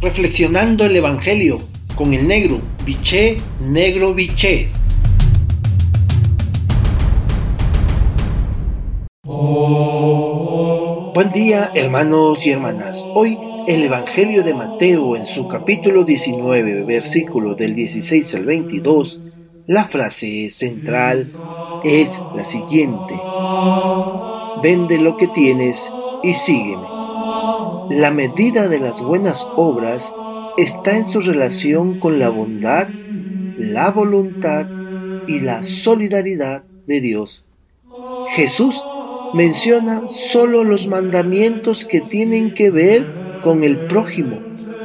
reflexionando el Evangelio con el negro, biché, negro, biché. Buen día hermanos y hermanas. Hoy el Evangelio de Mateo en su capítulo 19, versículo del 16 al 22, la frase central es la siguiente. Vende lo que tienes y sígueme. La medida de las buenas obras está en su relación con la bondad, la voluntad y la solidaridad de Dios. Jesús menciona solo los mandamientos que tienen que ver con el prójimo,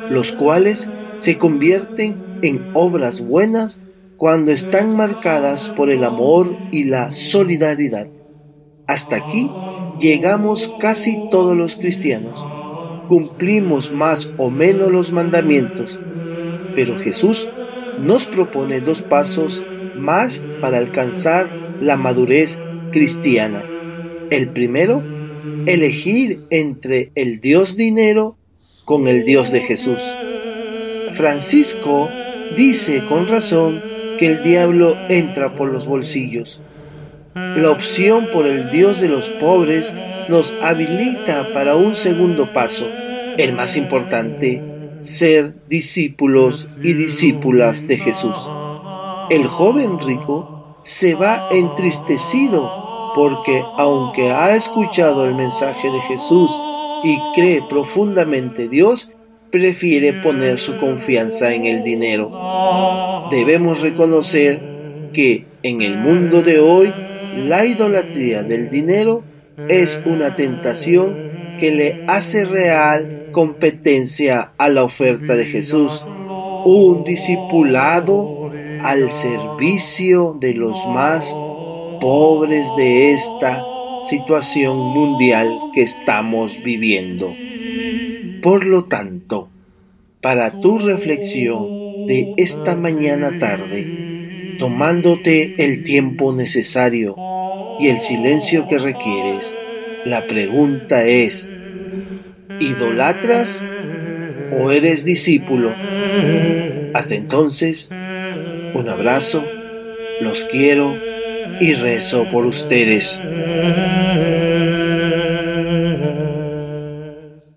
los cuales se convierten en obras buenas cuando están marcadas por el amor y la solidaridad. Hasta aquí llegamos casi todos los cristianos cumplimos más o menos los mandamientos, pero Jesús nos propone dos pasos más para alcanzar la madurez cristiana. El primero, elegir entre el Dios dinero con el Dios de Jesús. Francisco dice con razón que el diablo entra por los bolsillos. La opción por el Dios de los pobres nos habilita para un segundo paso, el más importante, ser discípulos y discípulas de Jesús. El joven rico se va entristecido porque aunque ha escuchado el mensaje de Jesús y cree profundamente Dios, prefiere poner su confianza en el dinero. Debemos reconocer que en el mundo de hoy la idolatría del dinero es una tentación que le hace real competencia a la oferta de Jesús, un discipulado al servicio de los más pobres de esta situación mundial que estamos viviendo. Por lo tanto, para tu reflexión de esta mañana tarde, tomándote el tiempo necesario y el silencio que requieres, la pregunta es, ¿idolatras o eres discípulo? Hasta entonces, un abrazo, los quiero y rezo por ustedes.